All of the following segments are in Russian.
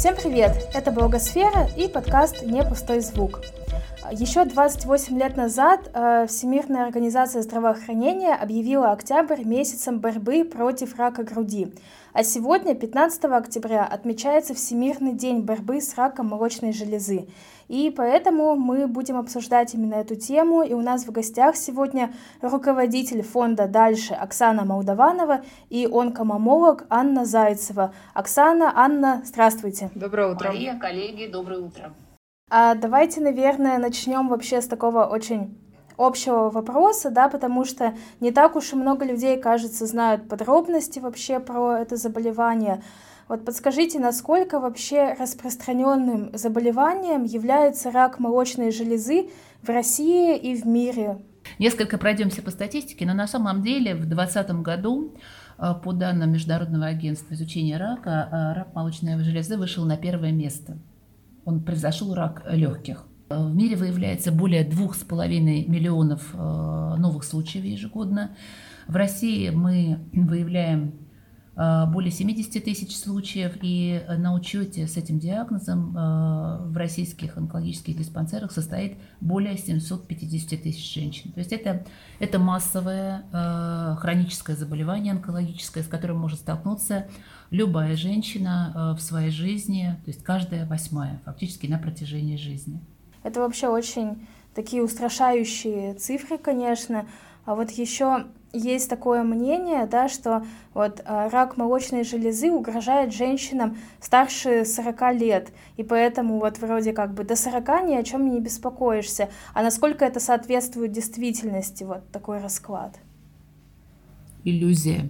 Всем привет! Это Благосфера и подкаст «Не пустой звук». Еще 28 лет назад э, Всемирная организация здравоохранения объявила октябрь месяцем борьбы против рака груди. А сегодня, 15 октября, отмечается Всемирный день борьбы с раком молочной железы. И поэтому мы будем обсуждать именно эту тему. И у нас в гостях сегодня руководитель фонда «Дальше» Оксана Молдаванова и онкомамолог Анна Зайцева. Оксана, Анна, здравствуйте. Доброе утро. Мария, коллеги, доброе утро. А давайте, наверное, начнем вообще с такого очень общего вопроса, да, потому что не так уж и много людей, кажется, знают подробности вообще про это заболевание. Вот подскажите, насколько вообще распространенным заболеванием является рак молочной железы в России и в мире? Несколько пройдемся по статистике, но на самом деле в 2020 году э, по данным Международного агентства изучения рака, э, рак молочной железы вышел на первое место – он произошел рак легких. В мире выявляется более двух с половиной миллионов э, новых случаев ежегодно. В России мы выявляем э, более 70 тысяч случаев, и на учете с этим диагнозом э, в российских онкологических диспансерах состоит более 750 тысяч женщин. То есть это, это массовое хроническое заболевание онкологическое, с которым может столкнуться любая женщина э, в своей жизни, то есть каждая восьмая, фактически на протяжении жизни. Это вообще очень такие устрашающие цифры, конечно. А вот еще есть такое мнение, да, что вот э, рак молочной железы угрожает женщинам старше 40 лет, и поэтому вот вроде как бы до 40 ни о чем не беспокоишься. А насколько это соответствует действительности, вот такой расклад? Иллюзия.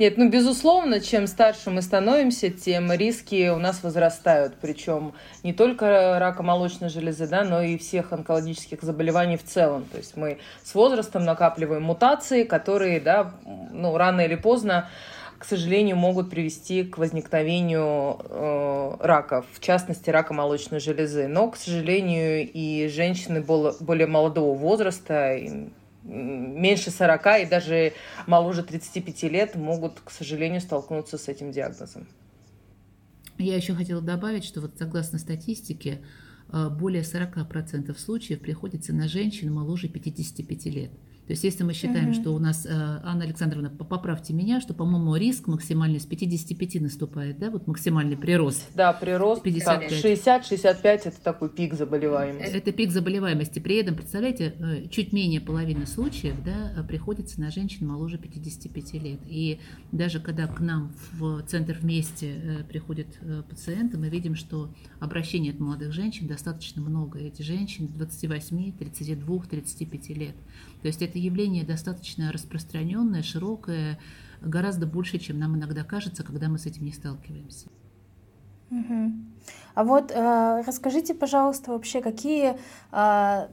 Нет, ну, безусловно, чем старше мы становимся, тем риски у нас возрастают. Причем не только рака молочной железы, да, но и всех онкологических заболеваний в целом. То есть мы с возрастом накапливаем мутации, которые, да, ну, рано или поздно к сожалению, могут привести к возникновению э, рака, в частности, рака молочной железы. Но, к сожалению, и женщины более молодого возраста, меньше 40 и даже моложе 35 лет могут, к сожалению, столкнуться с этим диагнозом. Я еще хотела добавить, что вот согласно статистике, э, более 40% случаев приходится на женщин моложе 55 лет. То есть если мы считаем, угу. что у нас, э, Анна Александровна, поправьте меня, что, по-моему, риск максимальный с 55 наступает, да, вот максимальный прирост. Да, прирост 60-65 это такой пик заболеваемости. Это пик заболеваемости. При этом, представляете, э, чуть менее половины случаев да, приходится на женщин моложе 55 лет. И даже когда к нам в центр вместе э, приходят пациенты, мы видим, что обращений от молодых женщин достаточно много. Эти женщины 28, 32, 35 лет. То есть это явление достаточно распространенное, широкое, гораздо больше, чем нам иногда кажется, когда мы с этим не сталкиваемся. Угу. А вот э, расскажите, пожалуйста, вообще, какие э,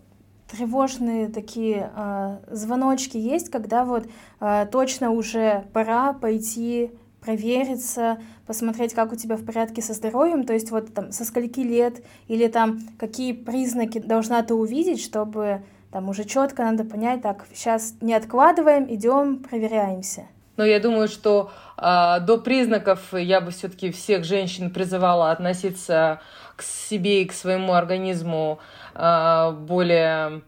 тревожные такие э, звоночки есть, когда вот э, точно уже пора пойти провериться, посмотреть, как у тебя в порядке со здоровьем, то есть вот там со скольки лет или там какие признаки должна ты увидеть, чтобы там уже четко надо понять, так, сейчас не откладываем, идем, проверяемся. Но я думаю, что э, до признаков я бы все-таки всех женщин призывала относиться к себе и к своему организму э, более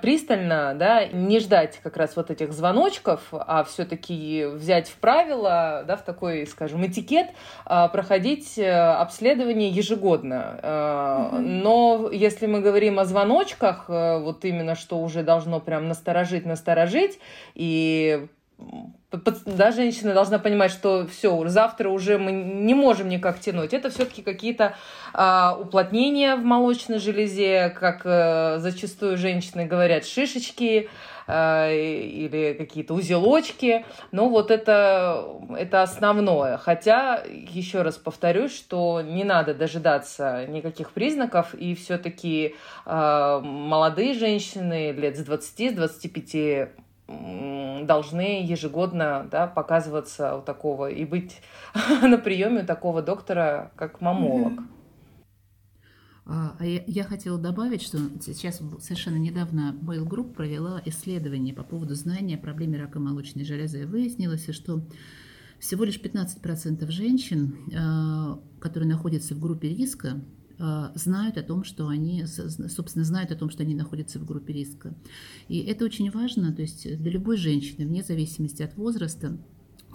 пристально, да, не ждать как раз вот этих звоночков, а все-таки взять в правило, да, в такой, скажем, этикет, э, проходить э, обследование ежегодно. Mm-hmm. Но если мы говорим о звоночках, вот именно что уже должно прям насторожить, насторожить, и да, женщина должна понимать, что все, завтра уже мы не можем никак тянуть. Это все-таки какие-то а, уплотнения в молочной железе, как а, зачастую женщины говорят, шишечки а, или какие-то узелочки. Но вот это, это основное. Хотя, еще раз повторюсь, что не надо дожидаться никаких признаков, и все-таки а, молодые женщины лет с 20, с 25 должны ежегодно да, показываться у такого и быть на приеме у такого доктора, как мамолог. А, а я, хотела добавить, что сейчас совершенно недавно Mail Group провела исследование по поводу знания о проблеме рака молочной железы. И выяснилось, что Всего лишь 15% женщин, которые находятся в группе риска, знают о том, что они, собственно, знают о том, что они находятся в группе риска. И это очень важно, то есть для любой женщины, вне зависимости от возраста,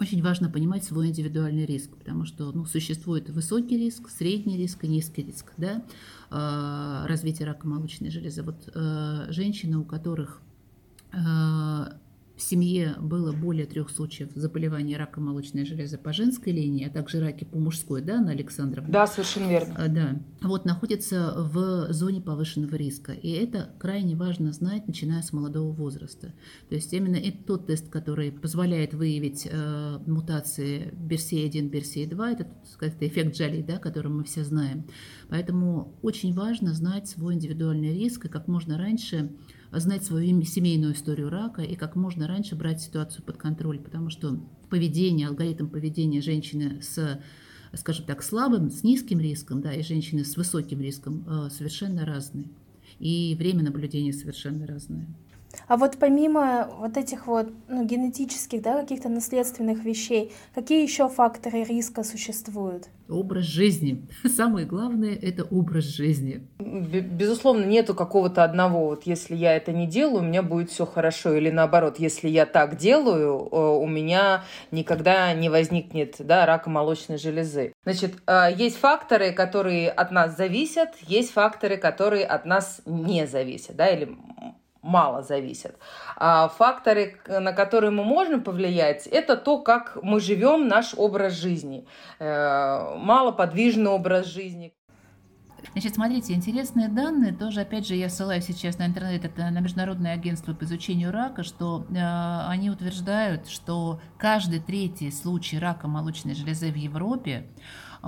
очень важно понимать свой индивидуальный риск, потому что ну, существует высокий риск, средний риск и низкий риск да, а, развития рака молочной железы. Вот э, женщины, у которых в семье было более трех случаев заболевания рака молочной железы по женской линии, а также раки по мужской, да, на Александровна? Да, совершенно верно. А, да. Вот находится в зоне повышенного риска. И это крайне важно знать, начиная с молодого возраста. То есть именно это тот тест, который позволяет выявить э, мутации BRCA1, BRCA2, это, сказать, эффект Джоли, да, который мы все знаем. Поэтому очень важно знать свой индивидуальный риск и как можно раньше знать свою семейную историю рака и как можно раньше брать ситуацию под контроль, потому что поведение, алгоритм поведения женщины с скажем так, слабым, с низким риском, да, и женщины с высоким риском э, совершенно разные. И время наблюдения совершенно разное. А вот помимо вот этих вот ну, генетических, да, каких-то наследственных вещей, какие еще факторы риска существуют? Образ жизни. Самое главное – это образ жизни. Безусловно, нету какого-то одного, вот если я это не делаю, у меня будет все хорошо. Или наоборот, если я так делаю, э, у меня никогда не возникнет да, рака молочной железы. Значит, э, есть факторы, которые от нас зависят, есть факторы, которые от нас не зависят, да, или мало зависят. А факторы, на которые мы можем повлиять, это то, как мы живем, наш образ жизни. Э, малоподвижный образ жизни. Значит, смотрите, интересные данные, тоже, опять же, я ссылаюсь сейчас на интернет, это на Международное агентство по изучению рака, что э, они утверждают, что каждый третий случай рака молочной железы в Европе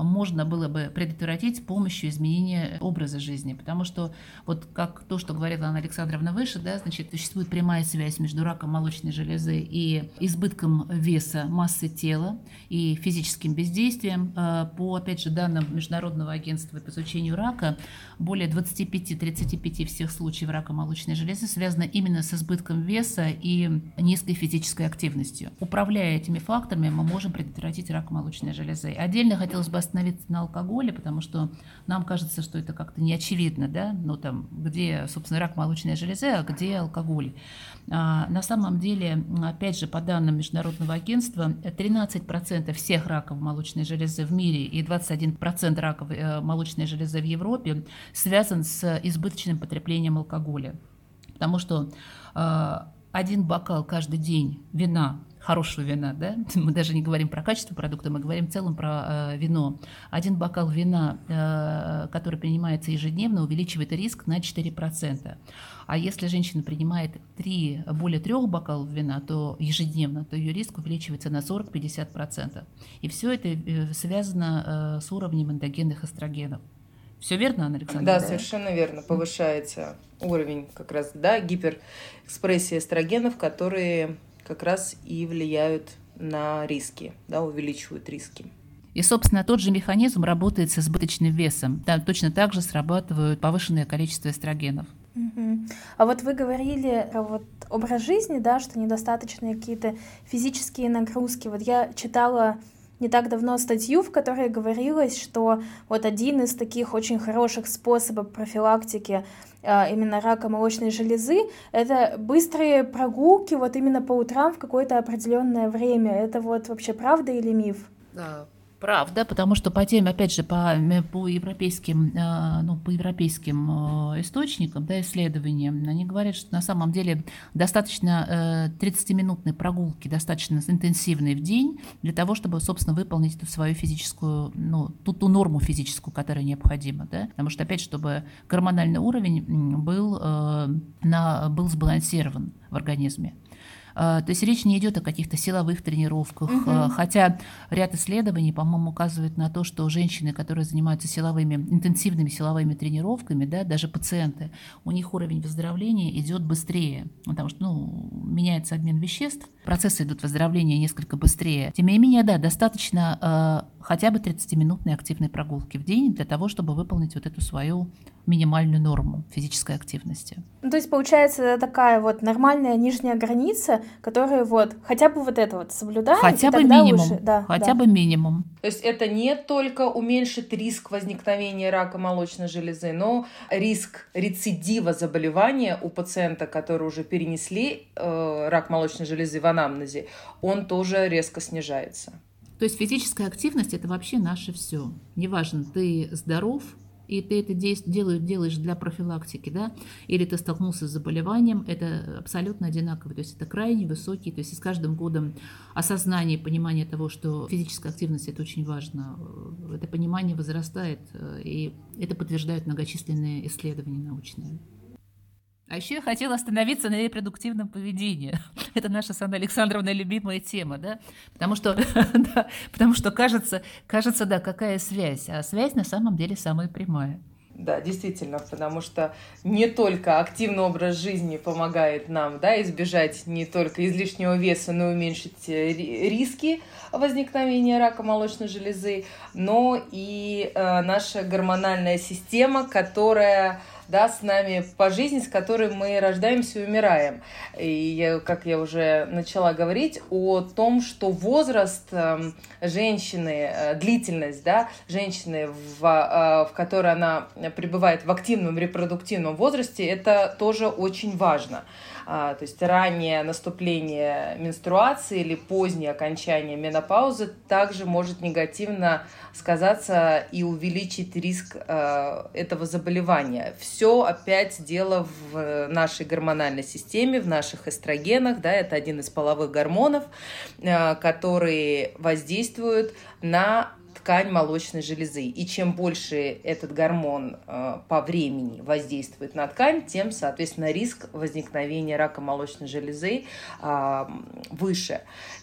можно было бы предотвратить с помощью изменения образа жизни. Потому что, вот как то, что говорила Анна Александровна выше, да, значит, существует прямая связь между раком молочной железы и избытком веса массы тела и физическим бездействием. Э, по, опять же, данным Международного агентства по изучению рака, более 25-35 всех случаев рака молочной железы связаны именно с избытком веса и низкой физической активностью. Управляя этими факторами, мы можем предотвратить рак молочной железы. Отдельно хотелось бы остановиться на алкоголе, потому что нам кажется, что это как-то не очевидно, да, ну там, где, собственно, рак молочной железы, а где алкоголь. А, на самом деле, опять же, по данным Международного агентства, 13% всех раков молочной железы в мире и 21% раков э, молочной железы в Европе связан с избыточным потреблением алкоголя. Потому что э, один бокал каждый день вина хорошего вина, да, мы даже не говорим про качество продукта, мы говорим в целом про э, вино. Один бокал вина, э, который принимается ежедневно, увеличивает риск на 4%. А если женщина принимает 3, более трех бокалов вина, то ежедневно, то ее риск увеличивается на 40-50%. И все это э, связано э, с уровнем эндогенных эстрогенов. Все верно, Анна Александровна? Да, совершенно верно. Повышается уровень как раз, да, гиперэкспрессии эстрогенов, которые как раз и влияют на риски, да, увеличивают риски. И, собственно, тот же механизм работает с избыточным весом. Там точно так же срабатывают повышенное количество эстрогенов. Угу. А вот вы говорили про вот образ жизни, да, что недостаточные какие-то физические нагрузки. Вот я читала не так давно статью, в которой говорилось, что вот один из таких очень хороших способов профилактики именно рака молочной железы — это быстрые прогулки вот именно по утрам в какое-то определенное время. Это вот вообще правда или миф? Правда, потому что по тем, опять же, по, по европейским, э, ну, по европейским э, источникам, да, исследованиям, они говорят, что на самом деле достаточно 30-минутной э, прогулки, достаточно интенсивной в день для того, чтобы, собственно, выполнить эту свою физическую, ну, ту, ту норму физическую, которая необходима, да, потому что, опять, чтобы гормональный уровень был, на, был сбалансирован в организме. А, то есть речь не идет о каких-то силовых тренировках, угу. хотя ряд исследований, по-моему, указывает на то, что женщины, которые занимаются силовыми, интенсивными силовыми тренировками, да, даже пациенты, у них уровень выздоровления идет быстрее, потому что ну, меняется обмен веществ, процессы идут выздоровления несколько быстрее. Тем не менее, да, достаточно э, хотя бы 30-минутной активной прогулки в день для того, чтобы выполнить вот эту свою минимальную норму физической активности. Ну, то есть, получается, такая вот нормальная нижняя граница, которая вот хотя бы вот это вот соблюдает. Хотя бы минимум. Уже, да, хотя да. бы минимум. То есть это не только уменьшит риск возникновения рака молочной железы, но риск рецидива заболевания у пациента, которые уже перенесли э, рак молочной железы в анамнезе, он тоже резко снижается. То есть физическая активность это вообще наше все. Неважно, ты здоров, и ты это делаешь, для профилактики, да, или ты столкнулся с заболеванием, это абсолютно одинаково, то есть это крайне высокий, то есть с каждым годом осознание, понимание того, что физическая активность это очень важно, это понимание возрастает, э, и это подтверждают многочисленные исследования научные. А еще я хотела остановиться на репродуктивном поведении. Это наша с Анной Александровной любимая тема, да? Потому что, да, потому что кажется, кажется, да, какая связь, а связь на самом деле самая прямая. Да, действительно, потому что не только активный образ жизни помогает нам да, избежать не только излишнего веса, но и уменьшить э, риски возникновения рака молочной железы, но и э, наша гормональная система, которая да, с нами по жизни, с которой мы рождаемся и умираем. И как я уже начала говорить о том, что возраст эм, женщины, э, длительность да, женщины, в, э, в которой она пребывает в активном репродуктивном возрасте, это тоже очень важно. А, то есть раннее наступление менструации или позднее окончание менопаузы также может негативно сказаться и увеличить риск э, этого заболевания. Все опять дело в нашей гормональной системе, в наших эстрогенах, да, это один из половых гормонов, э, которые воздействуют на ткань молочной железы. И чем больше этот гормон э, по времени воздействует на ткань, тем, соответственно, риск возникновения рака молочной железы э, выше.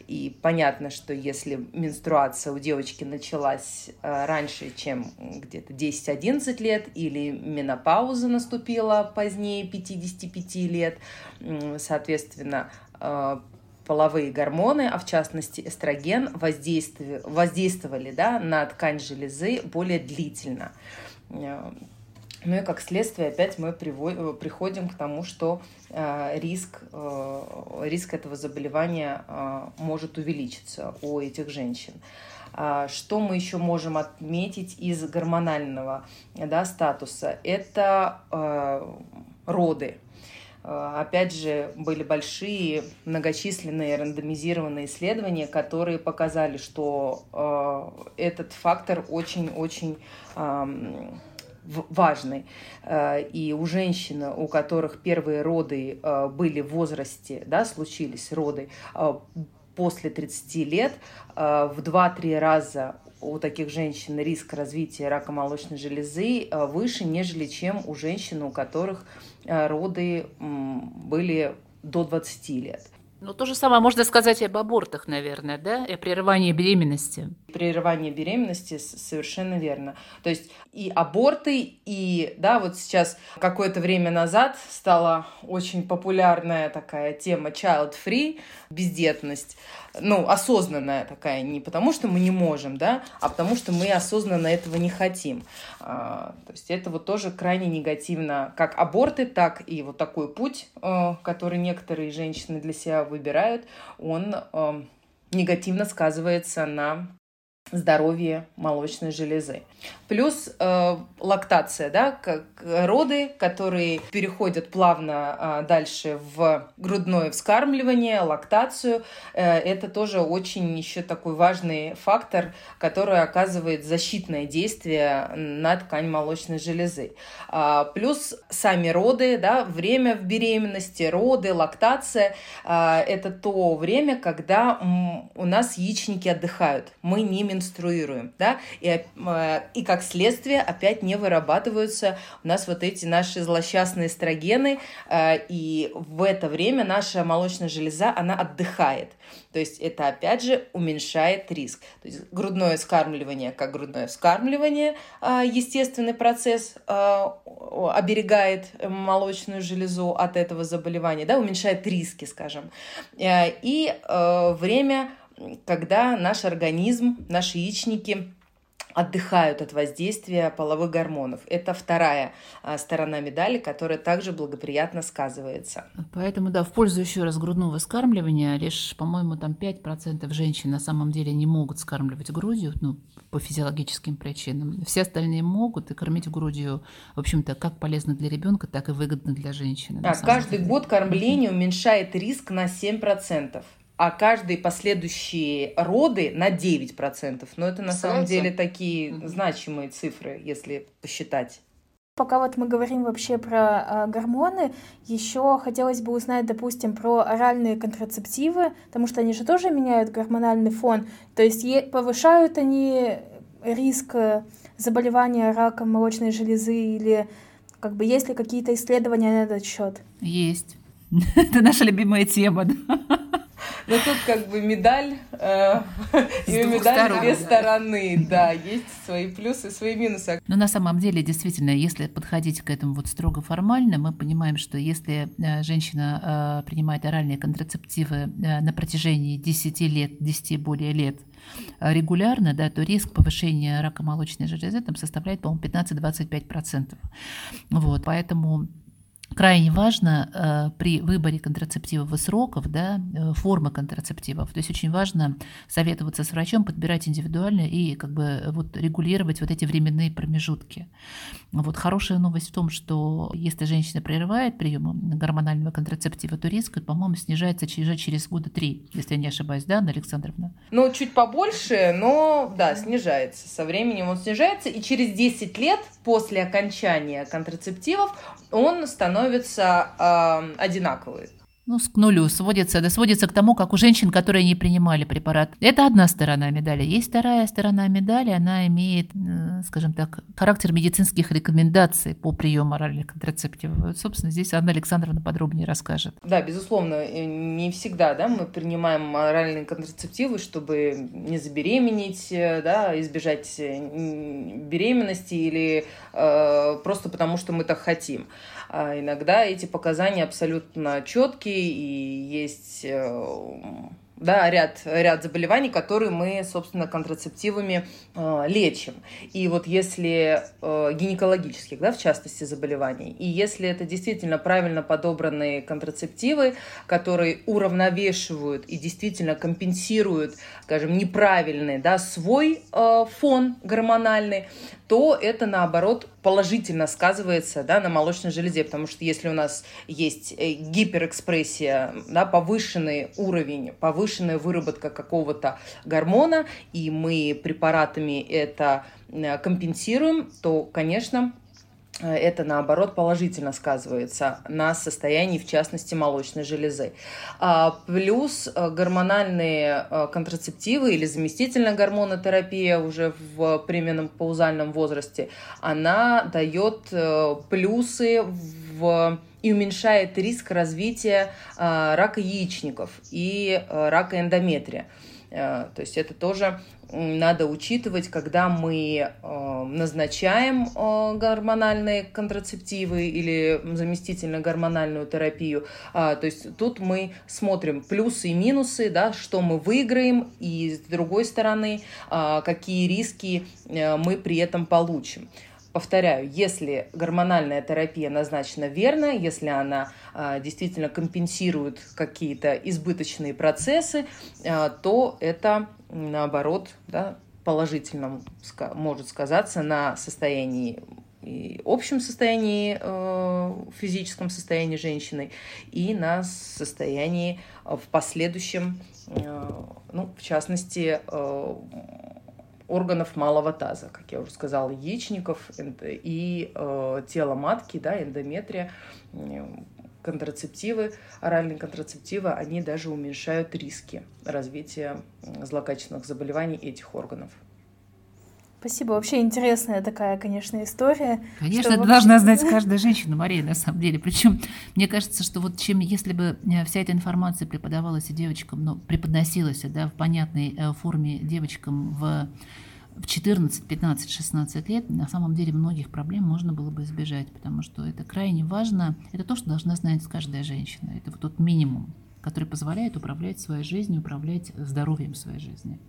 И понятно, что если менструация у девочки началась э, раньше, чем где-то 10-11 лет, или менопауза наступила позднее 55 лет, соответственно, э, половые гормоны, а в частности эстроген, воздействовали, воздействовали да, на ткань железы более длительно. Э, ну и как следствие опять мы приводим, приходим к тому, что э, риск, э, риск этого заболевания э, может увеличиться у этих женщин. Э, что мы еще можем отметить из гормонального да, статуса? Это э, роды. Э, опять же, были большие, многочисленные рандомизированные исследования, которые показали, что э, этот фактор очень-очень важный. Э, и у женщин, у которых первые роды были в возрасте, да, случились роды после 30 лет, в 2-3 раза у таких женщин риск развития рака молочной железы выше, нежели чем у женщин, у которых Э, роды были до 20 лет. Ну, то же самое можно сказать и об абортах, наверное, да, и о прерывании беременности. Прерывание беременности совершенно верно. То есть и аборты, и, да, вот сейчас какое-то время назад стала очень популярная такая тема child-free, бездетность ну, осознанная такая, не потому что мы не можем, да, а потому что мы осознанно этого не хотим. А, то есть это вот тоже крайне негативно, как аборты, так и вот такой путь, э, который некоторые женщины для себя выбирают, он э, негативно сказывается на здоровье молочной железы. Плюс э, лактация, да, как роды, которые переходят плавно э, дальше в грудное вскармливание, лактацию. Э, это тоже очень еще такой важный фактор, который оказывает защитное действие на ткань молочной железы. Э, плюс сами роды, да, время в беременности, роды, лактация э, это то время, когда у нас яичники отдыхают, мы не менструируем, да, и, э, и как следствие опять не вырабатываются у нас вот эти наши злосчастные эстрогены, э, и в это время наша молочная железа, она отдыхает. То есть это опять же уменьшает риск. То есть грудное скармливание, как грудное вскармливание, э, естественный процесс оберегает молочную железу от этого заболевания, да, уменьшает риски, скажем. И время когда наш организм, наши яичники отдыхают от воздействия половых гормонов. Это вторая а, сторона медали, которая также благоприятно сказывается. Поэтому, да, в пользу еще раз грудного скармливания лишь, по-моему, там 5% женщин на самом деле не могут скармливать грудью, ну, по физиологическим причинам. Все остальные могут, и кормить грудью, в общем-то, как полезно для ребенка, так и выгодно для женщины. А каждый деле. год кормление уменьшает риск на 7% а каждые последующие роды на 9%. Но это на самом деле такие значимые цифры, если посчитать. Пока вот мы говорим вообще про э, гормоны, еще хотелось бы узнать, допустим, про оральные контрацептивы, потому что они же тоже меняют гормональный фон. То есть повышают они риск заболевания раком молочной железы или как бы есть ли какие-то исследования на этот счет? Есть. Это наша любимая тема. Да? Но тут как бы медаль, э, и у медали две стороны, да, есть свои плюсы, свои минусы. Но на самом деле, действительно, если подходить к этому вот строго формально, мы понимаем, что если э, женщина э, принимает оральные контрацептивы э, на протяжении 10 лет, 10 и более лет, регулярно, да, то риск повышения рака молочной железы там составляет, по-моему, 15-25%. Вот, поэтому крайне важно э, при выборе контрацептивов и сроков, да, э, формы контрацептивов. То есть очень важно советоваться с врачом, подбирать индивидуально и как бы вот регулировать вот эти временные промежутки. Вот хорошая новость в том, что если женщина прерывает прием гормонального контрацептива, то риск, по-моему, снижается уже через года три, если я не ошибаюсь, да, Анна Александровна? Ну, чуть побольше, но да, снижается. Со временем он снижается, и через 10 лет после окончания контрацептивов он становится э, одинаковый ну, к нулю сводится, да, сводится к тому, как у женщин, которые не принимали препарат. Это одна сторона медали. Есть вторая сторона медали, она имеет, э, скажем так, характер медицинских рекомендаций по приему оральных контрацептивов. Собственно, здесь Анна Александровна подробнее расскажет. Да, безусловно, не всегда да, мы принимаем оральные контрацептивы, чтобы не забеременеть, э, да, избежать э, беременности или э, просто потому, что мы так хотим. А иногда эти показания абсолютно четкие и есть э, да, ряд, ряд заболеваний, которые мы, собственно, контрацептивами э, лечим. И вот если э, гинекологических, да, в частности, заболеваний, и если это действительно правильно подобранные контрацептивы, которые уравновешивают и действительно компенсируют, скажем, неправильный, да, свой э, фон гормональный, то это, наоборот, положительно сказывается да, на молочной железе, потому что если у нас есть э, гиперэкспрессия, да, повышенный уровень, повышенная выработка какого-то гормона, и мы препаратами это э, компенсируем, то, конечно, это, наоборот, положительно сказывается на состоянии, в частности, молочной железы. А, плюс э, гормональные э, контрацептивы или заместительная гормонотерапия уже в премиальном паузальном возрасте, она дает плюсы в и уменьшает риск развития рака яичников и рака эндометрия. То есть это тоже надо учитывать, когда мы э, назначаем э, гормональные контрацептивы или заместительно гормональную терапию. А, то есть тут мы смотрим плюсы и минусы, да, что мы выиграем, и с другой стороны, а, какие риски э, мы при этом получим. Повторяю, если гормональная терапия назначена верно, если она э, действительно компенсирует какие-то избыточные процессы, э, то это наоборот да, положительно может сказаться на состоянии и общем состоянии, э, физическом состоянии женщины и на состоянии в последующем, э, ну, в частности, э, органов малого таза, как я уже сказала, яичников и э, тела матки, да, эндометрия, контрацептивы, оральные контрацептивы, они даже уменьшают риски развития злокачественных заболеваний этих органов. Спасибо. Вообще интересная такая, конечно, история. Конечно, это должна знать каждая женщина, Мария, на самом деле. Причем мне кажется, что вот чем, если бы э, вся эта информация преподавалась и девочкам, ну, преподносилась да, в понятной э, форме девочкам в в 14, 15, 16 лет на самом деле многих проблем можно было бы избежать, потому что это крайне важно. Это то, что должна знать каждая женщина. Это вот тот минимум, который позволяет управлять своей жизнью, управлять здоровьем своей жизни.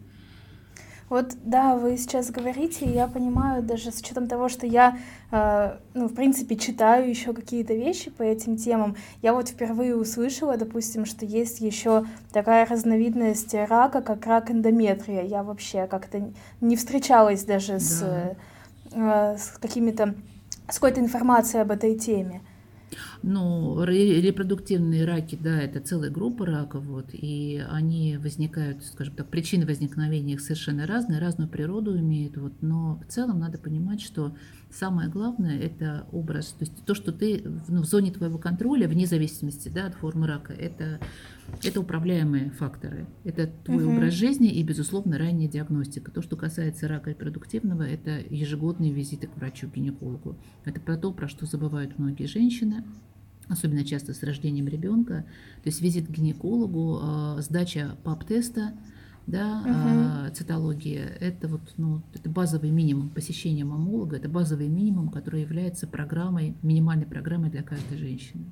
Вот, да, вы сейчас говорите, и я понимаю, даже с учетом того, что я, э, ну, в принципе, читаю еще какие-то вещи по этим темам, я вот впервые услышала, допустим, что есть еще такая разновидность рака, как рак эндометрия. Я вообще как-то не встречалась даже да. с, э, с какими-то, с какой-то информацией об этой теме. Ну, репродуктивные раки, да, это целая группа раков, вот, и они возникают, скажем так, причины возникновения их совершенно разные, разную природу имеют, вот, но в целом надо понимать, что самое главное – это образ, то есть то, что ты ну, в зоне твоего контроля, вне зависимости да, от формы рака, это, это управляемые факторы. Это твой угу. образ жизни и, безусловно, ранняя диагностика. То, что касается рака репродуктивного, это ежегодные визиты к врачу-гинекологу. Это про то, про что забывают многие женщины, особенно часто с рождением ребенка. То есть визит к гинекологу, а, сдача ПАП-теста – да, угу. цитология, это вот, ну, это базовый минимум посещения мамолога, это базовый минимум, который является программой, минимальной программой для каждой женщины.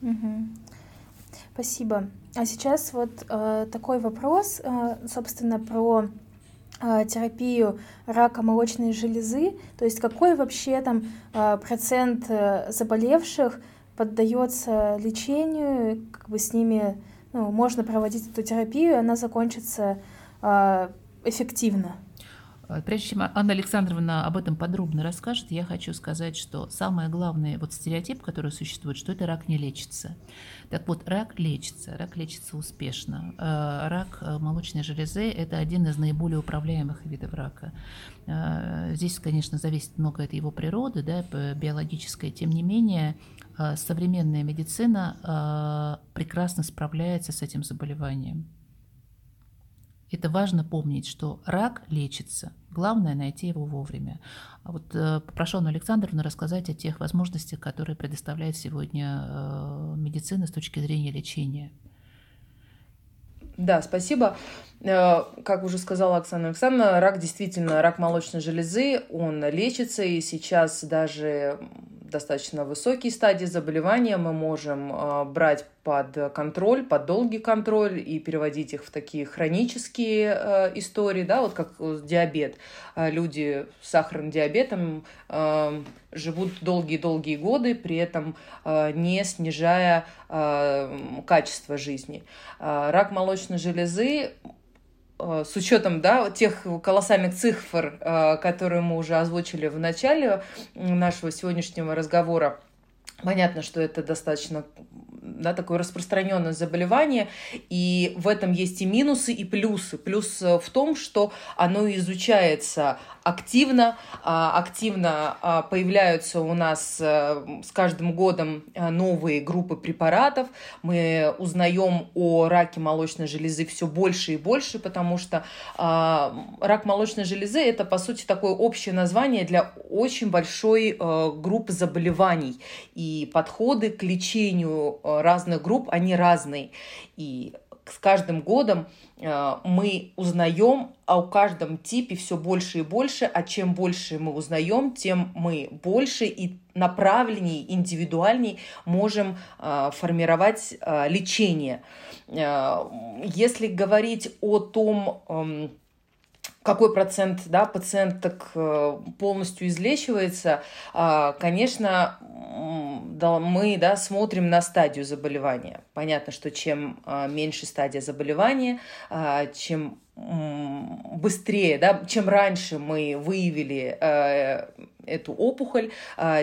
Угу. Спасибо. А сейчас вот э, такой вопрос, э, собственно, про э, терапию рака молочной железы. То есть какой вообще там э, процент э, заболевших поддается лечению, как бы с ними ну, можно проводить эту терапию, она закончится э, эффективно. А, прежде чем Анна Александровна об этом подробно расскажет, я хочу сказать, что самое главное вот стереотип, который существует, что это рак не лечится. Так вот, рак лечится, рак лечится успешно. А, рак э, молочной железы – это один из наиболее управляемых видов рака. Здесь, конечно, зависит много от его природы, да, биологической. Тем не менее, современная медицина прекрасно справляется с этим заболеванием. Это важно помнить, что рак лечится. Главное найти его вовремя. А вот э, попрошу Анну Александровну рассказать о тех возможностях, которые предоставляет сегодня медицина с точки зрения лечения. Да, спасибо. Как уже сказала Оксана Александровна, рак действительно, рак молочной железы, он лечится, и сейчас даже достаточно высокие стадии заболевания мы можем а, брать под контроль, под долгий контроль и переводить их в такие хронические а, истории, да, вот как диабет. А, люди с сахарным диабетом живут долгие-долгие годы, при этом не снижая качество жизни. Рак молочной железы Э, с учетом да, тех колоссальных цифр, э, которые мы уже озвучили в начале нашего сегодняшнего разговора, понятно, что это достаточно да, такое распространенное заболевание, и в этом есть и минусы, и плюсы. Плюс в том, что оно изучается активно, а, активно а, появляются у нас э, с каждым годом э, новые группы препаратов, мы узнаем о раке молочной железы все больше и больше, потому что а, рак молочной железы это, по сути, такое общее название для очень большой э, группы заболеваний, и подходы к лечению разных групп, они разные. И с каждым годом э, мы узнаем о каждом типе все больше и больше, а чем больше мы узнаем, тем мы больше и направленней, индивидуальней можем э, формировать э, лечение. Если говорить о том, эм, какой процент да, пациенток э, полностью излечивается, а, конечно, мы да, смотрим на стадию заболевания. Понятно, что чем а, меньше стадия заболевания, а, чем быстрее, да, чем раньше мы выявили э, эту опухоль,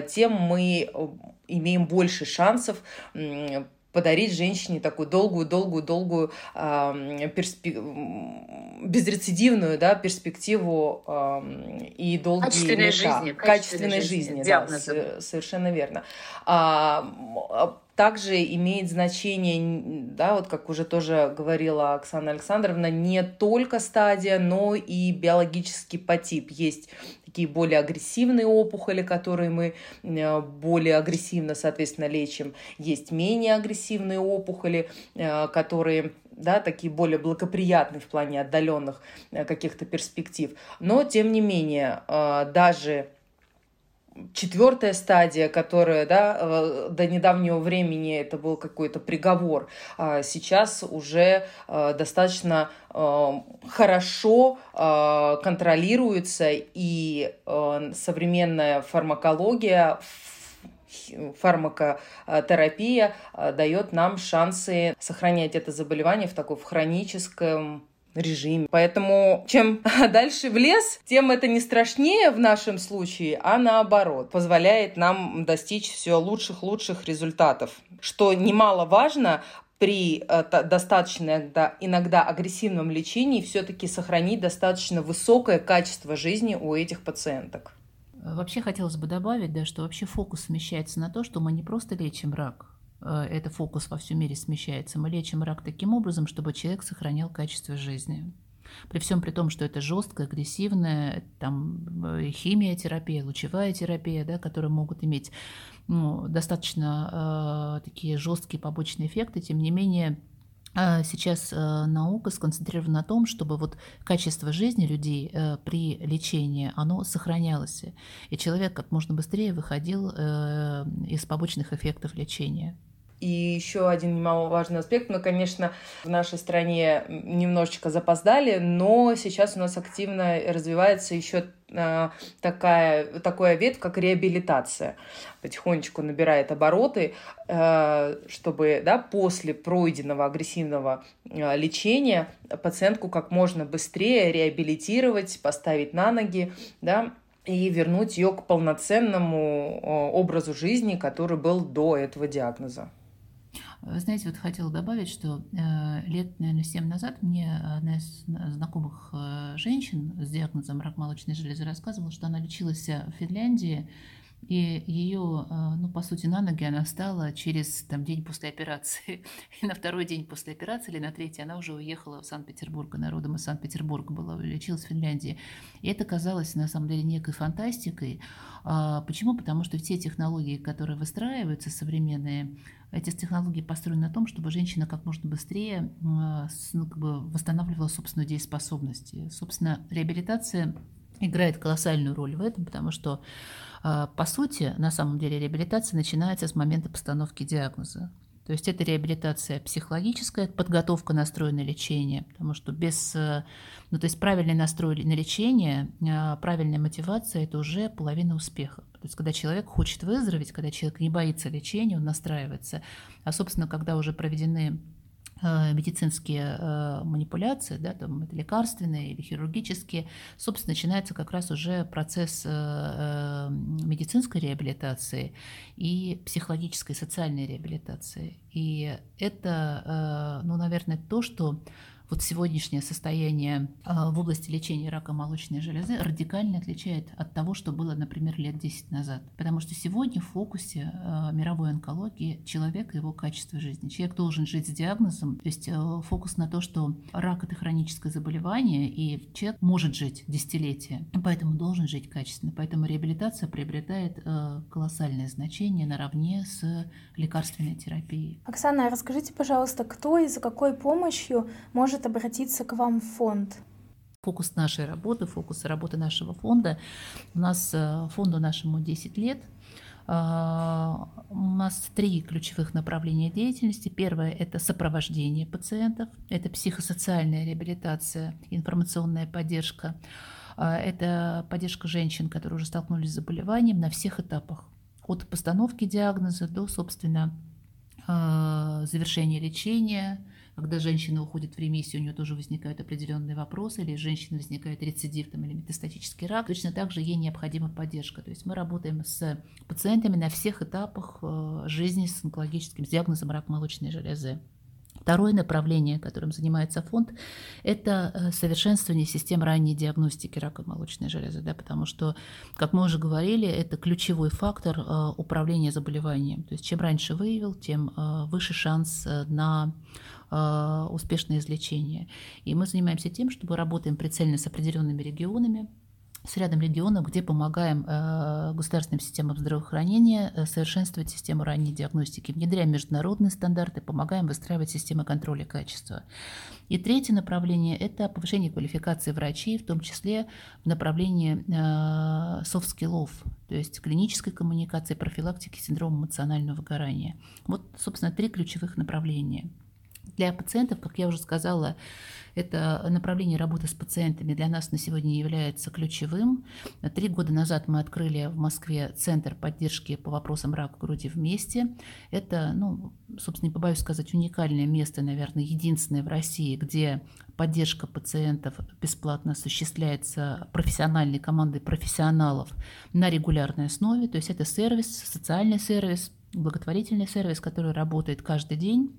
тем мы э, имеем больше шансов подарить женщине такую долгую-долгую-долгую э, перспек... безрецидивную да, перспективу э, и долгие качественной лета. жизни, качественной, качественной жизни, жизни да, совершенно верно. А, также имеет значение, да, вот как уже тоже говорила Оксана Александровна, не только стадия, но и биологический потип. Есть такие более агрессивные опухоли, которые мы э, более агрессивно, соответственно, лечим. Есть менее агрессивные опухоли, э, которые да, такие более благоприятные в плане отдаленных э, каких-то перспектив. Но, тем не менее, даже четвертая стадия, которая да, э, до недавнего времени это был какой-то приговор, а сейчас уже э, достаточно э, хорошо контролируется и современная фармакология фармакотерапия дает нам шансы сохранять это заболевание в такой в хроническом режиме. Поэтому чем дальше в лес, тем это не страшнее в нашем случае, а наоборот, позволяет нам достичь все лучших-лучших результатов. Что немаловажно, при э, достаточно иногда, агрессивном лечении все-таки сохранить достаточно высокое качество жизни у этих пациенток. Вообще хотелось бы добавить, да, что вообще фокус смещается на то, что мы не просто лечим рак, это фокус во всем мире смещается. Мы лечим рак таким образом, чтобы человек сохранял качество жизни. При всем при том, что это жесткая, агрессивная, там, э, химия терапия, лучевая терапия, да, которые могут иметь ну, достаточно э, такие жесткие побочные эффекты, тем не менее э, Сейчас наука сконцентрирована на том, чтобы вот качество жизни людей при лечении, оно сохранялось, и человек как можно быстрее выходил из побочных эффектов лечения. И еще один немаловажный аспект. Мы, конечно, в нашей стране немножечко запоздали, но сейчас у нас активно развивается еще а, такая, такое ветвь, как реабилитация. Потихонечку набирает обороты, а, чтобы да, после пройденного агрессивного а, лечения пациентку как можно быстрее реабилитировать, поставить на ноги, да, и вернуть ее к полноценному образу жизни, который был до этого диагноза. Знаете, вот хотела добавить, что э, лет, наверное, 7 назад мне одна из знакомых э, женщин с диагнозом рак молочной железы рассказывала, что она лечилась в Финляндии, и ее, э, ну, по сути, на ноги она встала через там, день после операции. И на второй день после операции или на третий она уже уехала в Санкт-Петербург. Она родом из Санкт-Петербурга была, лечилась в Финляндии. И это казалось, на самом деле, некой фантастикой. А почему? Потому что все технологии, которые выстраиваются, современные, эти технологии построены на том, чтобы женщина как можно быстрее а, ну, как бы восстанавливала собственную дееспособность. собственно, реабилитация играет колоссальную роль в этом, потому что, а, по сути, на самом деле реабилитация начинается с момента постановки диагноза. То есть это реабилитация психологическая, подготовка настроя на лечение, потому что без, э, ну то есть правильный настрой на лечение, а, правильная мотивация – это уже половина успеха. То есть когда человек хочет выздороветь, когда человек не боится лечения, он настраивается. А, собственно, когда уже проведены медицинские э, манипуляции, да, там это лекарственные или хирургические, собственно, начинается как раз уже процесс э, медицинской реабилитации и психологической социальной реабилитации. И это, ну, наверное, то, что вот сегодняшнее состояние а, в области лечения рака молочной железы радикально отличает от того, что было, например, лет 10 назад. Потому что сегодня в фокусе а, мировой онкологии человек и его качество жизни. Человек должен жить с диагнозом, то есть а, фокус на то, что рак – это хроническое заболевание, и человек может жить десятилетия, поэтому должен жить качественно. Поэтому реабилитация приобретает колоссальное значение наравне с лекарственной терапией. Оксана, расскажите, пожалуйста, кто и за какой помощью может может обратиться к вам в фонд? Фокус нашей работы, фокус работы нашего фонда. У нас э, фонду нашему 10 лет. А, у нас три ключевых направления деятельности. Первое – это сопровождение пациентов, это психосоциальная реабилитация, информационная поддержка, а, это поддержка женщин, которые уже столкнулись с заболеванием на всех этапах, от постановки диагноза до, собственно, завершения лечения, когда женщина уходит в ремиссию, у нее тоже возникают определенные вопросы, или женщина возникает рецидив там, или метастатический рак, точно так же ей необходима поддержка. То есть мы работаем с пациентами на всех этапах э, жизни с онкологическим диагнозом рак молочной железы. Второе направление, которым занимается фонд, это э, совершенствование систем ранней диагностики рака молочной железы, да, потому что, как мы уже говорили, это ключевой фактор э, управления заболеванием. То есть чем раньше выявил, тем выше шанс на успешное излечение. И мы занимаемся тем, чтобы работаем прицельно с определенными регионами, с рядом регионов, где помогаем э, государственным системам здравоохранения э, совершенствовать систему ранней диагностики, внедряем международные стандарты, помогаем выстраивать системы контроля качества. И третье направление – это повышение квалификации врачей, в том числе в направлении э, софт-скиллов, то есть клинической коммуникации, профилактики синдрома эмоционального выгорания. Вот, собственно, три ключевых направления. Для пациентов, как я уже сказала, это направление работы с пациентами для нас на сегодня является ключевым. Три года назад мы открыли в Москве Центр поддержки по вопросам рака груди вместе. Это, ну, собственно, не побоюсь сказать, уникальное место, наверное, единственное в России, где поддержка пациентов бесплатно осуществляется профессиональной командой профессионалов на регулярной основе. То есть это сервис, социальный сервис, благотворительный сервис, который работает каждый день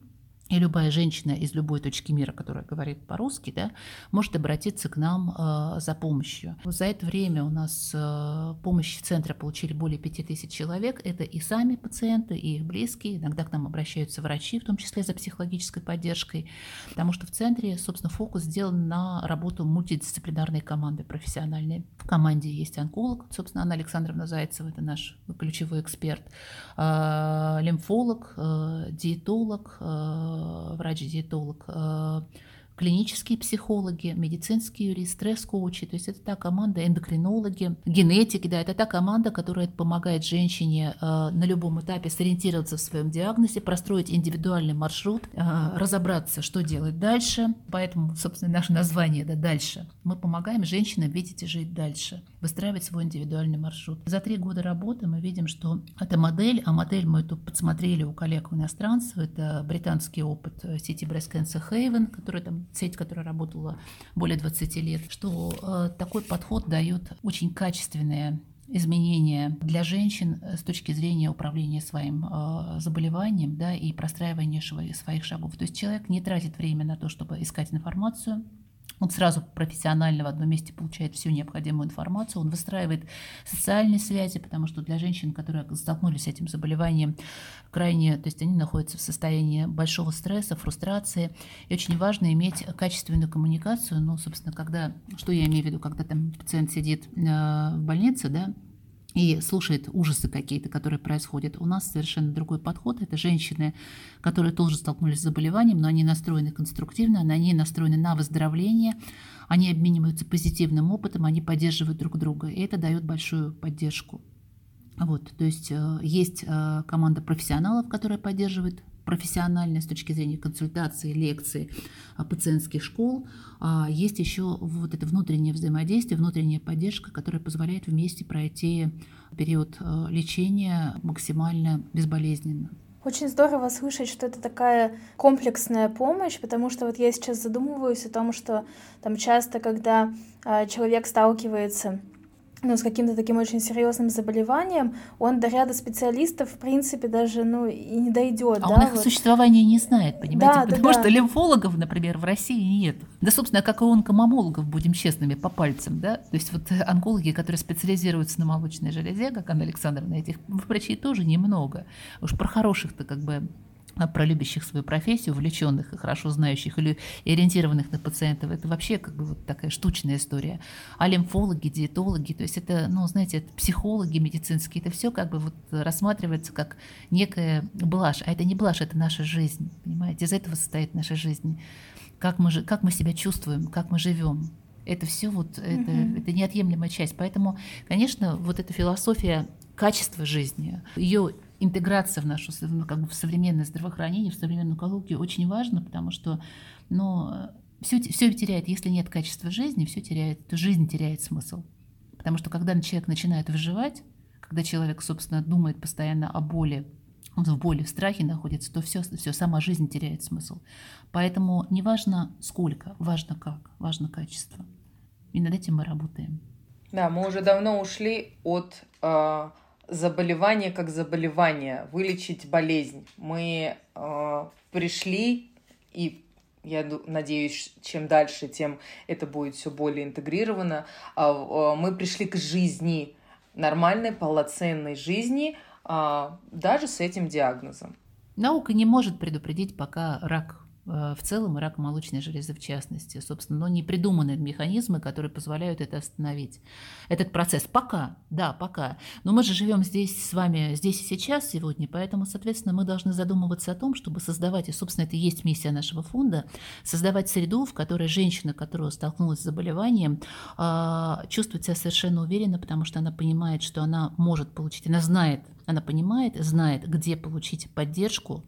и любая женщина из любой точки мира, которая говорит по-русски, да, может обратиться к нам э, за помощью. За это время у нас э, помощь в получили более 5000 человек. Это и сами пациенты, и их близкие. Иногда к нам обращаются врачи, в том числе за психологической поддержкой. Потому что в центре, собственно, фокус сделан на работу мультидисциплинарной команды профессиональной. В команде есть онколог, собственно, Анна Александровна Зайцева, это наш ключевой эксперт, лимфолог, э, диетолог, э, Э, врач-диетолог, э, клинические психологи, медицинские юристы, стресс-коучи. То есть это та команда, эндокринологи, генетики, да, это та команда, которая помогает женщине э, на любом этапе сориентироваться в своем диагнозе, простроить индивидуальный маршрут, э, разобраться, что делать дальше. Поэтому, собственно, наше название да, «Дальше». Мы помогаем женщинам видеть и жить дальше, выстраивать свой индивидуальный маршрут. За три года работы мы видим, что эта модель, а модель мы тут подсмотрели у коллег у иностранцев, это британский опыт сети Breast Cancer Haven, который там сеть, которая работала более 20 лет, что э, такой подход дает очень качественные изменения для женщин с точки зрения управления своим э, заболеванием да, и простраивания своих шагов. То есть человек не тратит время на то, чтобы искать информацию, он сразу профессионально в одном месте получает всю необходимую информацию, он выстраивает социальные связи, потому что для женщин, которые столкнулись с этим заболеванием, крайне, то есть они находятся в состоянии большого стресса, фрустрации, и очень важно иметь качественную коммуникацию, ну, собственно, когда, что я имею в виду, когда там пациент сидит э, в больнице, да, и слушает ужасы какие-то, которые происходят. У нас совершенно другой подход. Это женщины, которые тоже столкнулись с заболеванием, но они настроены конструктивно, они настроены на выздоровление, они обмениваются позитивным опытом, они поддерживают друг друга, и это дает большую поддержку. Вот, то есть э, есть э, команда профессионалов, которая поддерживает профессиональная с точки зрения консультации, лекций а, пациентских школ. А, есть еще вот это внутреннее взаимодействие, внутренняя поддержка, которая позволяет вместе пройти период а, лечения максимально безболезненно. Очень здорово слышать, что это такая комплексная помощь, потому что вот я сейчас задумываюсь о том, что там часто, когда человек сталкивается ну, с каким-то таким очень серьезным заболеванием, он до ряда специалистов, в принципе, даже, ну, и не дойдет. А да, он их вот. существования не знает, понимаете? Да, Потому да, что да. лимфологов, например, в России нет. Да, собственно, как и онкомомологов, будем честными, по пальцам, да? То есть вот э, онкологи, которые специализируются на молочной железе, как Анна Александровна, этих врачей тоже немного. Уж про хороших-то как бы про любящих свою профессию, увлеченных и хорошо знающих или ориентированных на пациентов, это вообще как бы вот такая штучная история. А лимфологи, диетологи, то есть это, ну, знаете, это психологи медицинские, это все как бы вот рассматривается как некая блажь, а это не блажь, это наша жизнь, понимаете, из этого состоит наша жизнь. Как мы, жи- как мы себя чувствуем, как мы живем, это все вот, это, Мгм. это неотъемлемая часть. Поэтому, конечно, вот эта философия качества жизни, ее интеграция в нашу ну, как бы в современное здравоохранение, в современную онкологию очень важно, потому что ну, все, все теряет, если нет качества жизни, все теряет, то жизнь теряет смысл. Потому что когда человек начинает выживать, когда человек, собственно, думает постоянно о боли, он в боли, в страхе находится, то все, все, сама жизнь теряет смысл. Поэтому не важно сколько, важно как, важно качество. И над этим мы работаем. Да, мы уже давно ушли от э, заболевания как заболевания, вылечить болезнь. Мы э, пришли, и я надеюсь, чем дальше, тем это будет все более интегрировано. А, э, мы пришли к жизни, нормальной, полноценной жизни, э, даже с этим диагнозом. Наука не может предупредить, пока рак в целом и рак молочной железы в частности. Собственно, но не придуманы механизмы, которые позволяют это остановить. Этот процесс пока, да, пока. Но мы же живем здесь с вами, здесь и сейчас сегодня, поэтому, соответственно, мы должны задумываться о том, чтобы создавать, и, собственно, это и есть миссия нашего фонда, создавать среду, в которой женщина, которая столкнулась с заболеванием, а, чувствует себя совершенно уверенно, потому что она понимает, что она может получить, она знает, она понимает, знает, где получить поддержку,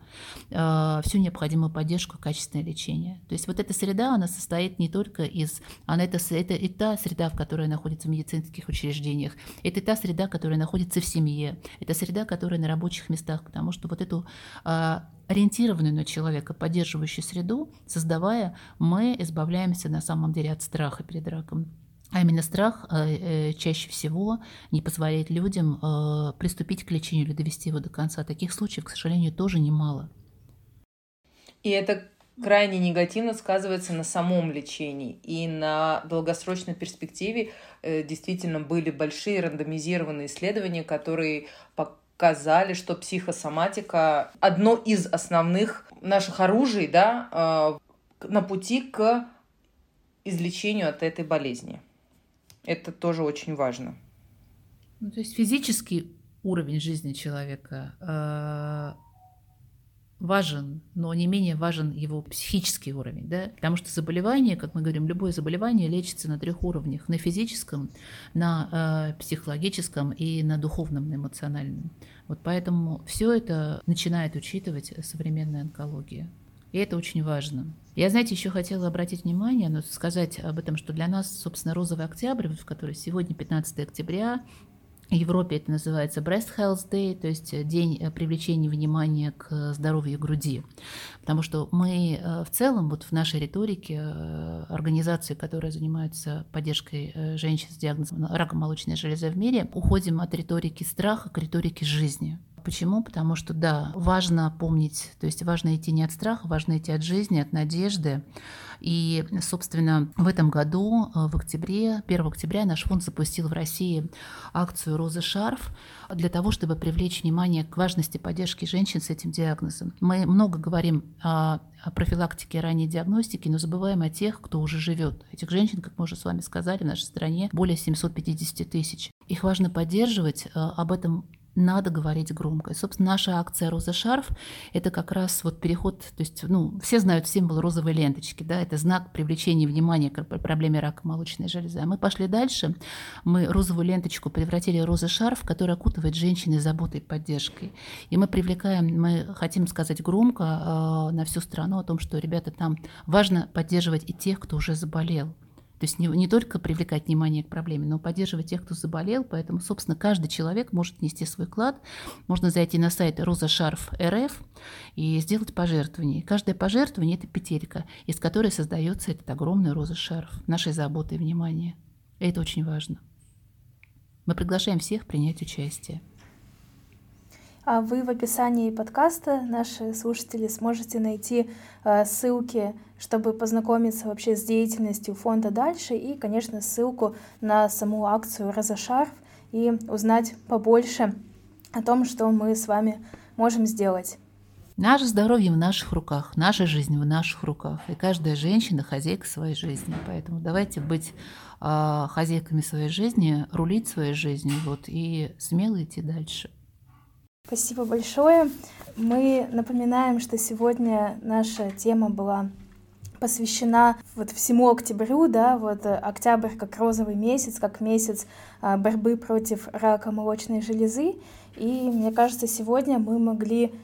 э, всю необходимую поддержку, качественное лечение. То есть вот эта среда, она состоит не только из... Она это, это и та среда, в которой находится в медицинских учреждениях, это и та среда, которая находится в семье, это среда, которая на рабочих местах, потому что вот эту э, ориентированную на человека, поддерживающую среду, создавая, мы избавляемся на самом деле от страха перед раком. А именно страх э, э, чаще всего не позволяет людям э, приступить к лечению или довести его до конца. Таких случаев, к сожалению, тоже немало. И это крайне негативно сказывается на самом лечении. И на долгосрочной перспективе действительно были большие рандомизированные исследования, которые показали, что психосоматика одно из основных наших оружий да, на пути к излечению от этой болезни. Это тоже очень важно. Ну, то есть физический уровень жизни человека э, важен, но не менее важен его психический уровень, да? потому что заболевание, как мы говорим, любое заболевание лечится на трех уровнях: на физическом, на э, психологическом и на духовном, на эмоциональном. Вот поэтому все это начинает учитывать современная онкология. И это очень важно. Я, знаете, еще хотела обратить внимание, но сказать об этом, что для нас, собственно, розовый октябрь, в который сегодня 15 октября, в Европе это называется Breast Health Day, то есть день э, привлечения внимания к здоровью груди. Потому что мы э, в целом, вот в нашей риторике, э, организации, которые занимаются поддержкой женщин с диагнозом рака молочной железы в мире, уходим от риторики страха к риторике жизни. Почему? Потому что, да, важно помнить, то есть важно идти не от страха, важно идти от жизни, от надежды. И, собственно, в этом году, э, в октябре, 1 октября, наш фонд запустил в России акцию «Роза шарф» для того, чтобы привлечь внимание к важности поддержки женщин с этим диагнозом. Мы много говорим о, о профилактике и ранней диагностике, но забываем о тех, кто уже живет. Этих женщин, как мы уже с вами сказали, в нашей стране более 750 тысяч. Их важно поддерживать, э, об этом надо говорить громко. И, собственно, наша акция «Роза шарф» — это как раз вот переход, то есть, ну, все знают символ розовой ленточки, да, это знак привлечения внимания к проблеме рака молочной железы. А мы пошли дальше, мы розовую ленточку превратили в розовый шарф, который окутывает женщины заботой и поддержкой. И мы привлекаем, мы хотим сказать громко э, на всю страну о том, что, ребята, там важно поддерживать и тех, кто уже заболел. То есть не, не только привлекать внимание к проблеме, но поддерживать тех, кто заболел. Поэтому, собственно, каждый человек может внести свой вклад. Можно зайти на сайт Роза Шарф РФ и сделать пожертвование. Каждое пожертвование – это петелька, из которой создается этот огромный роза шарф нашей заботы и внимания. Это очень важно. Мы приглашаем всех принять участие. А вы в описании подкаста, наши слушатели, сможете найти э, ссылки, чтобы познакомиться вообще с деятельностью фонда дальше и, конечно, ссылку на саму акцию «Розошарф» и узнать побольше о том, что мы с вами можем сделать. Наше здоровье в наших руках, наша жизнь в наших руках. И каждая женщина хозяйка своей жизни. Поэтому давайте быть э, хозяйками своей жизни, рулить своей жизнью вот, и смело идти дальше. Спасибо большое. Мы напоминаем, что сегодня наша тема была посвящена вот всему октябрю, да, вот октябрь как розовый месяц, как месяц а, борьбы против рака молочной железы. И мне кажется, сегодня мы могли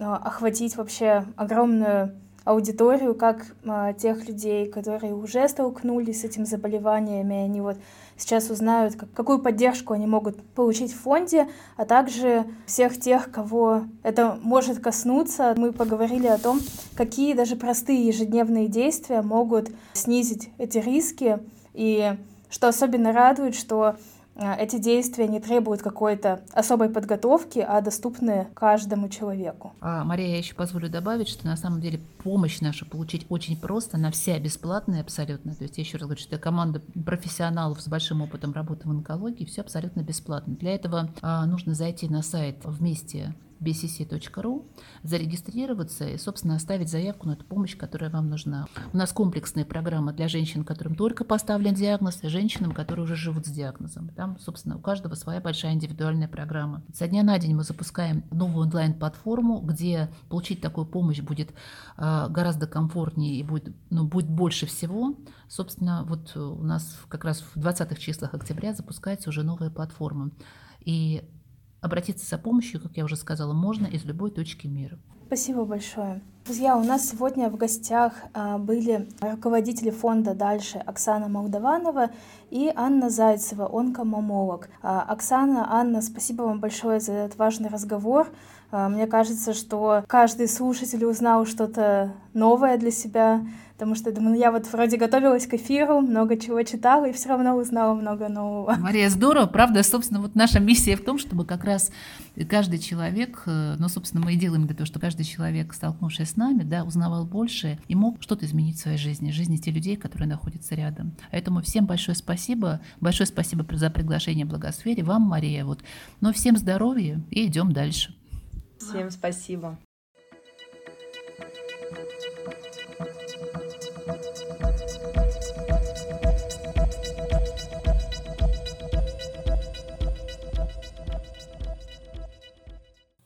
а, охватить вообще огромную аудиторию, как а, тех людей, которые уже столкнулись с этим заболеваниями, они вот сейчас узнают, как, какую поддержку они могут получить в фонде, а также всех тех, кого это может коснуться. Мы поговорили о том, какие даже простые ежедневные действия могут снизить эти риски, и что особенно радует, что эти действия не требуют какой-то особой подготовки, а доступны каждому человеку. А, Мария, я еще позволю добавить, что на самом деле помощь нашу получить очень просто, она вся бесплатная абсолютно. То есть я еще раз говорю, что это команда профессионалов с большим опытом работы в онкологии, все абсолютно бесплатно. Для этого а, нужно зайти на сайт вместе bcc.ru, зарегистрироваться и, собственно, оставить заявку на ту помощь, которая вам нужна. У нас комплексная программа для женщин, которым только поставлен диагноз, и женщинам, которые уже живут с диагнозом. Там, собственно, у каждого своя большая индивидуальная программа. Со дня на день мы запускаем новую онлайн-платформу, где получить такую помощь будет э, гораздо комфортнее и будет, ну, будет больше всего. Собственно, вот у нас как раз в 20-х числах октября запускается уже новая платформа. И обратиться за помощью, как я уже сказала, можно из любой точки мира. Спасибо большое. Друзья, у нас сегодня в гостях а, были руководители фонда «Дальше» Оксана Молдаванова и Анна Зайцева, онкомамолог. А, Оксана, Анна, спасибо вам большое за этот важный разговор. А, мне кажется, что каждый слушатель узнал что-то новое для себя, потому что, думаю, я вот вроде готовилась к эфиру, много чего читала и все равно узнала много нового. Мария, здорово, правда, собственно, вот наша миссия в том, чтобы как раз каждый человек, э, ну, собственно, мы и делаем для того, что каждый человек, столкнувшись с нами, да, узнавал больше и мог что-то изменить в своей жизни, жизни тех людей, которые находятся рядом. Поэтому всем большое спасибо, большое спасибо за приглашение в Благосфере, вам, Мария, вот, но всем здоровья и идем дальше. Всем спасибо.